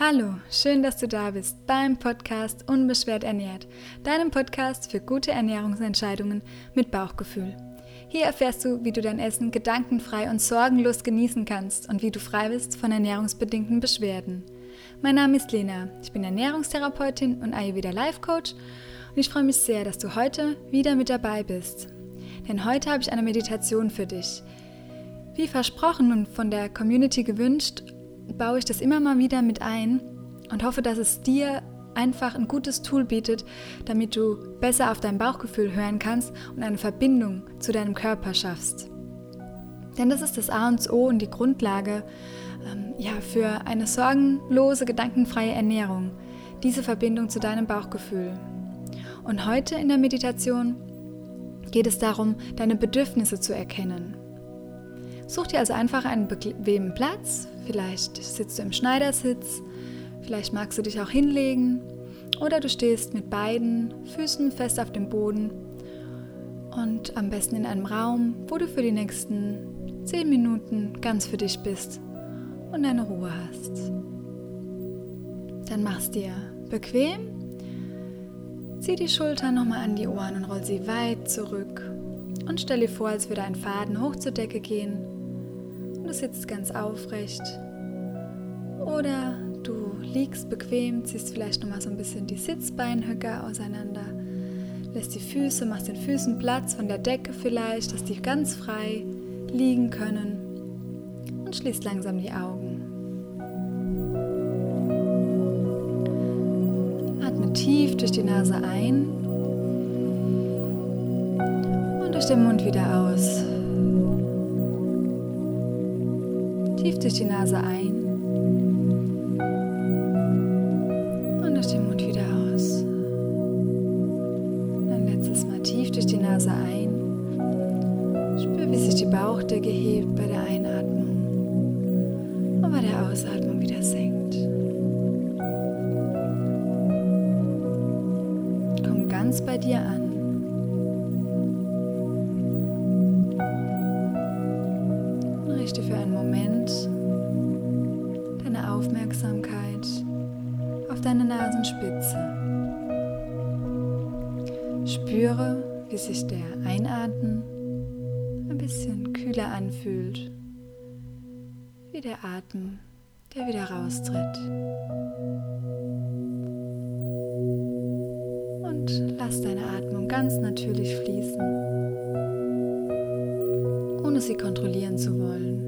Hallo, schön, dass du da bist beim Podcast Unbeschwert ernährt, deinem Podcast für gute Ernährungsentscheidungen mit Bauchgefühl. Hier erfährst du, wie du dein Essen gedankenfrei und sorgenlos genießen kannst und wie du frei bist von ernährungsbedingten Beschwerden. Mein Name ist Lena, ich bin Ernährungstherapeutin und Ayurveda Life Coach und ich freue mich sehr, dass du heute wieder mit dabei bist. Denn heute habe ich eine Meditation für dich. Wie versprochen und von der Community gewünscht, baue ich das immer mal wieder mit ein und hoffe, dass es dir einfach ein gutes Tool bietet, damit du besser auf dein Bauchgefühl hören kannst und eine Verbindung zu deinem Körper schaffst. Denn das ist das A und O und die Grundlage ähm, ja, für eine sorgenlose, gedankenfreie Ernährung. Diese Verbindung zu deinem Bauchgefühl. Und heute in der Meditation geht es darum, deine Bedürfnisse zu erkennen. Such dir also einfach einen bequemen Platz. Vielleicht sitzt du im Schneidersitz, vielleicht magst du dich auch hinlegen. Oder du stehst mit beiden Füßen fest auf dem Boden und am besten in einem Raum, wo du für die nächsten 10 Minuten ganz für dich bist und deine Ruhe hast. Dann machst dir bequem, zieh die Schultern nochmal an die Ohren und roll sie weit zurück. Und stell dir vor, als würde ein Faden hoch zur Decke gehen du sitzt ganz aufrecht oder du liegst bequem, ziehst vielleicht noch mal so ein bisschen die Sitzbeinhöcker auseinander, lässt die Füße, machst den Füßen Platz von der Decke vielleicht, dass die ganz frei liegen können und schließt langsam die Augen. Atme tief durch die Nase ein und durch den Mund wieder aus. Durch die Nase ein und durch den Mund wieder aus. Ein letztes Mal tief durch die Nase ein. Spür, wie sich die Bauchdecke hebt bei der Einatmung und bei der Ausatmung wieder senkt. Komm ganz bei dir an. Kühler anfühlt, wie der Atem, der wieder raustritt. Und lass deine Atmung ganz natürlich fließen ohne sie kontrollieren zu wollen.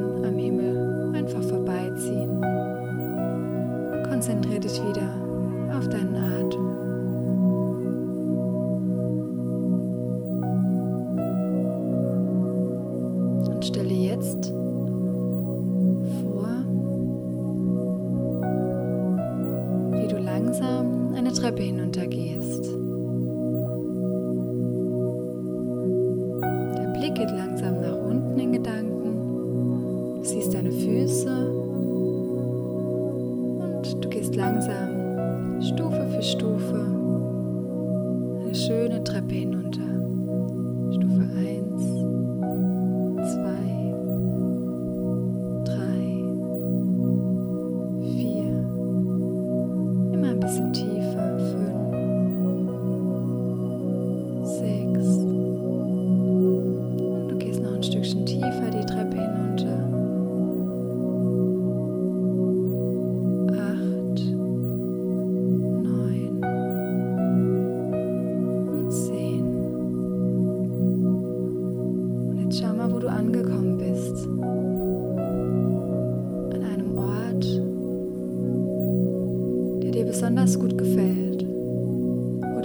konzentriere dich wieder auf deinen Atem. Und stelle jetzt vor, wie du langsam eine Treppe hinuntergehst. Der Blick geht langsam nach unten in Gedanken. Du siehst deine Füße gehst langsam Stufe für Stufe eine schöne Treppe hinunter.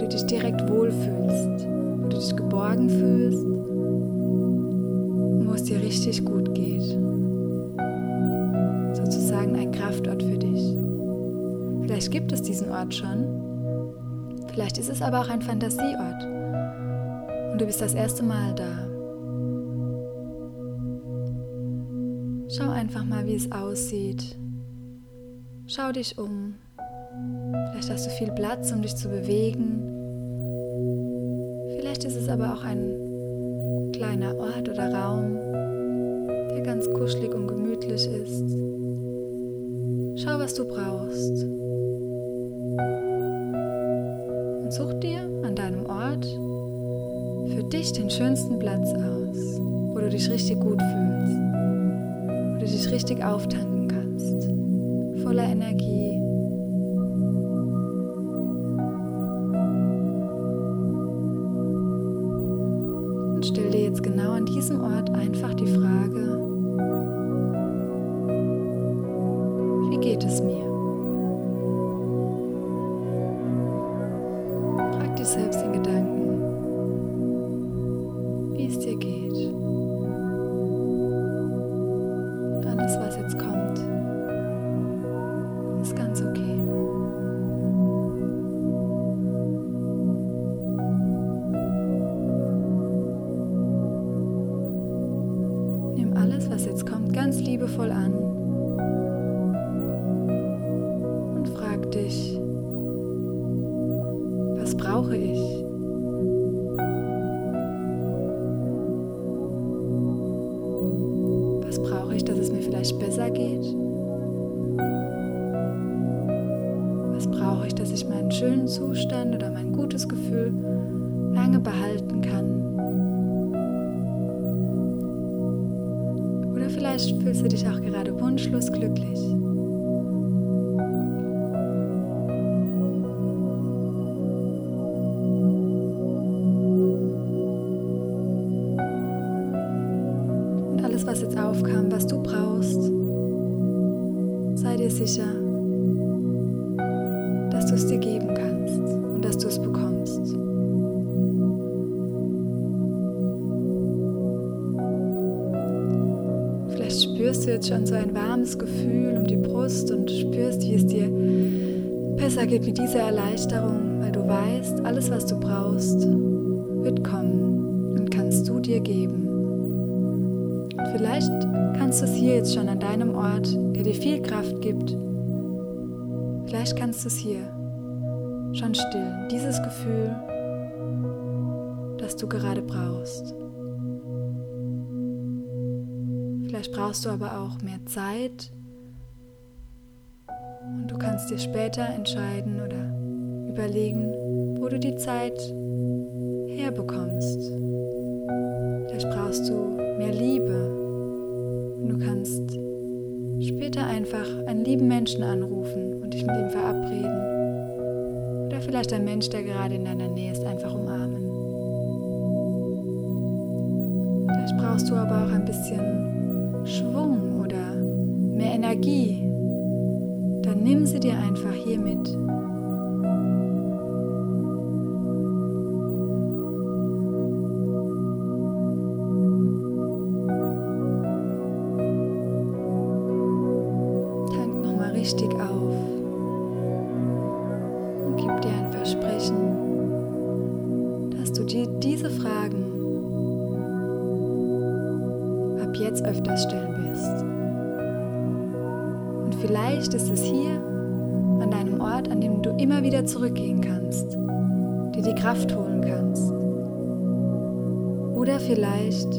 Du dich direkt wohlfühlst, wo du dich geborgen fühlst und wo es dir richtig gut geht. Sozusagen ein Kraftort für dich. Vielleicht gibt es diesen Ort schon, vielleicht ist es aber auch ein Fantasieort und du bist das erste Mal da. Schau einfach mal, wie es aussieht. Schau dich um. Vielleicht hast du viel Platz, um dich zu bewegen. Vielleicht ist es aber auch ein kleiner Ort oder Raum, der ganz kuschelig und gemütlich ist. Schau, was du brauchst. Und such dir an deinem Ort für dich den schönsten Platz aus, wo du dich richtig gut fühlst, wo du dich richtig auftanken kannst, voller Energie diesem Ort einfach die Frage, wie geht es mir? Frag dich selbst den Gedanken, wie es dir geht. Brauche ich? Was brauche ich, dass es mir vielleicht besser geht? Was brauche ich, dass ich meinen schönen Zustand oder mein gutes Gefühl lange behalten kann? Vielleicht fühlst du dich auch gerade wunschlos glücklich. Sicher, dass du es dir geben kannst und dass du es bekommst. spürst du jetzt schon so ein warmes Gefühl um die Brust und spürst, wie es dir besser geht mit dieser Erleichterung, weil du weißt, alles, was du brauchst, wird kommen und kannst du dir geben. Vielleicht kannst du es hier jetzt schon an deinem Ort, der dir viel Kraft gibt. Vielleicht kannst du es hier schon stillen, dieses Gefühl, das du gerade brauchst. Vielleicht brauchst du aber auch mehr Zeit und du kannst dir später entscheiden oder überlegen, wo du die Zeit herbekommst. Vielleicht brauchst du mehr Liebe und du kannst später einfach einen lieben Menschen anrufen und dich mit ihm verabreden. Oder vielleicht ein Mensch, der gerade in deiner Nähe ist, einfach umarmen. Vielleicht brauchst du aber auch ein bisschen Schwung oder mehr Energie, dann nimm sie dir einfach hier dass du dir diese Fragen jetzt öfters stellen wirst. Und vielleicht ist es hier an deinem Ort, an dem du immer wieder zurückgehen kannst, dir die Kraft holen kannst. Oder vielleicht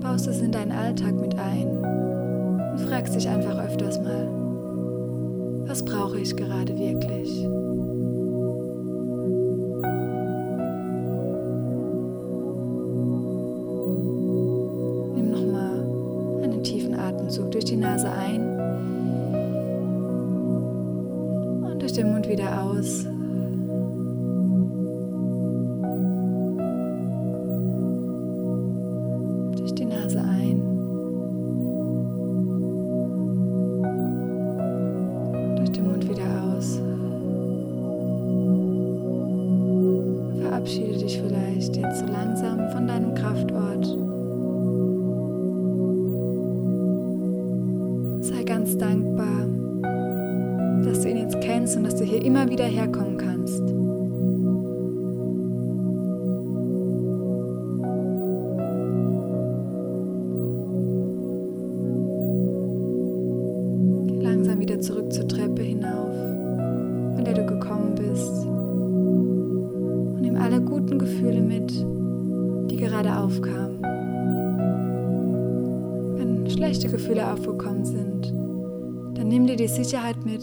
baust du es in deinen Alltag mit ein und fragst dich einfach öfters mal, was brauche ich gerade wirklich? Aus. Durch die Nase ein. Durch den Mund wieder aus. Kennst und dass du hier immer wieder herkommen kannst. aufkam, wenn schlechte Gefühle aufgekommen sind, dann nimm dir die Sicherheit mit,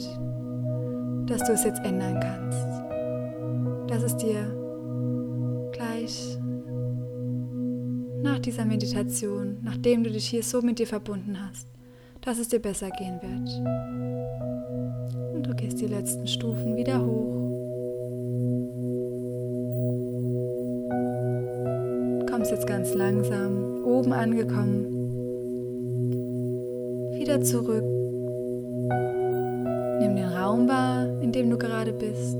dass du es jetzt ändern kannst. Dass es dir gleich nach dieser Meditation, nachdem du dich hier so mit dir verbunden hast, dass es dir besser gehen wird. Und du gehst die letzten Stufen wieder hoch. kommst jetzt ganz langsam oben angekommen. Wieder zurück. Nimm den Raum wahr, in dem du gerade bist.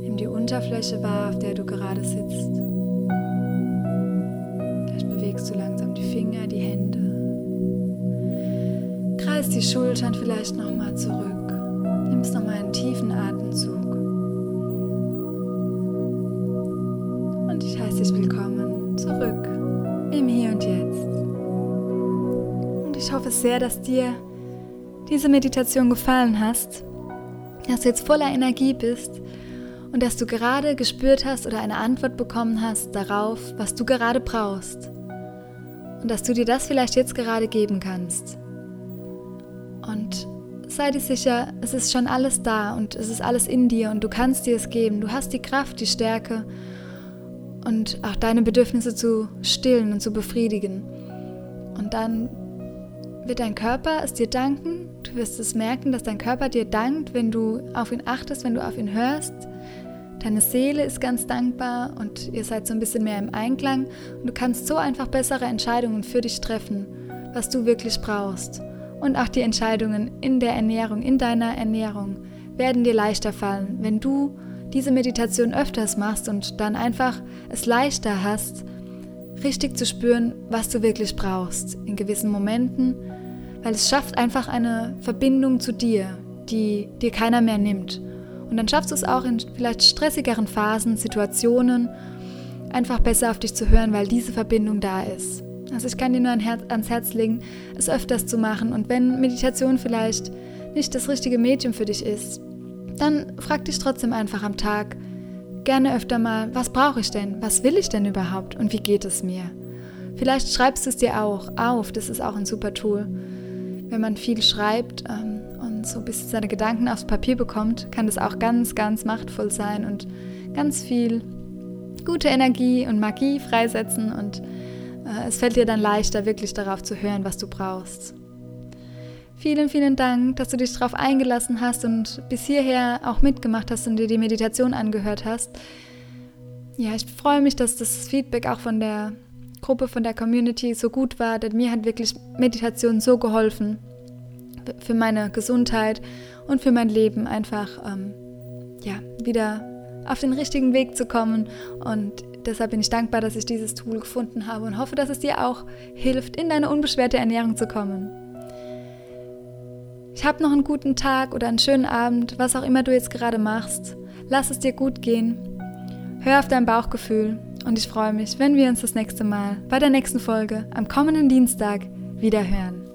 Nimm die Unterfläche wahr, auf der du gerade sitzt. Vielleicht bewegst du langsam die Finger, die Hände. Kreis die Schultern vielleicht nochmal zurück. Nimmst nochmal einen tiefen Atemzug. Und ich heiße dich willkommen zurück im Hier und Jetzt. Und ich hoffe sehr, dass dir diese Meditation gefallen hast, dass du jetzt voller Energie bist und dass du gerade gespürt hast oder eine Antwort bekommen hast darauf, was du gerade brauchst. Und dass du dir das vielleicht jetzt gerade geben kannst. Und sei dir sicher, es ist schon alles da und es ist alles in dir und du kannst dir es geben. Du hast die Kraft, die Stärke und auch deine Bedürfnisse zu stillen und zu befriedigen. Und dann wird dein Körper es dir danken. Du wirst es merken, dass dein Körper dir dankt, wenn du auf ihn achtest, wenn du auf ihn hörst. Deine Seele ist ganz dankbar und ihr seid so ein bisschen mehr im Einklang. Und du kannst so einfach bessere Entscheidungen für dich treffen, was du wirklich brauchst. Und auch die Entscheidungen in der Ernährung, in deiner Ernährung, werden dir leichter fallen, wenn du diese Meditation öfters machst und dann einfach es leichter hast, richtig zu spüren, was du wirklich brauchst in gewissen Momenten, weil es schafft einfach eine Verbindung zu dir, die dir keiner mehr nimmt. Und dann schaffst du es auch in vielleicht stressigeren Phasen, Situationen, einfach besser auf dich zu hören, weil diese Verbindung da ist. Also ich kann dir nur ans Herz legen, es öfters zu machen. Und wenn Meditation vielleicht nicht das richtige Medium für dich ist, dann frag dich trotzdem einfach am Tag gerne öfter mal, was brauche ich denn? Was will ich denn überhaupt? Und wie geht es mir? Vielleicht schreibst du es dir auch auf, das ist auch ein super Tool. Wenn man viel schreibt ähm, und so ein bisschen seine Gedanken aufs Papier bekommt, kann das auch ganz, ganz machtvoll sein und ganz viel gute Energie und Magie freisetzen und äh, es fällt dir dann leichter, wirklich darauf zu hören, was du brauchst. Vielen, vielen Dank, dass du dich darauf eingelassen hast und bis hierher auch mitgemacht hast und dir die Meditation angehört hast. Ja, ich freue mich, dass das Feedback auch von der Gruppe, von der Community so gut war, denn mir hat wirklich Meditation so geholfen für meine Gesundheit und für mein Leben einfach ähm, ja, wieder auf den richtigen Weg zu kommen und deshalb bin ich dankbar, dass ich dieses Tool gefunden habe und hoffe, dass es dir auch hilft, in deine unbeschwerte Ernährung zu kommen. Ich habe noch einen guten Tag oder einen schönen Abend, was auch immer du jetzt gerade machst. Lass es dir gut gehen. Hör auf dein Bauchgefühl und ich freue mich, wenn wir uns das nächste Mal bei der nächsten Folge am kommenden Dienstag wieder hören.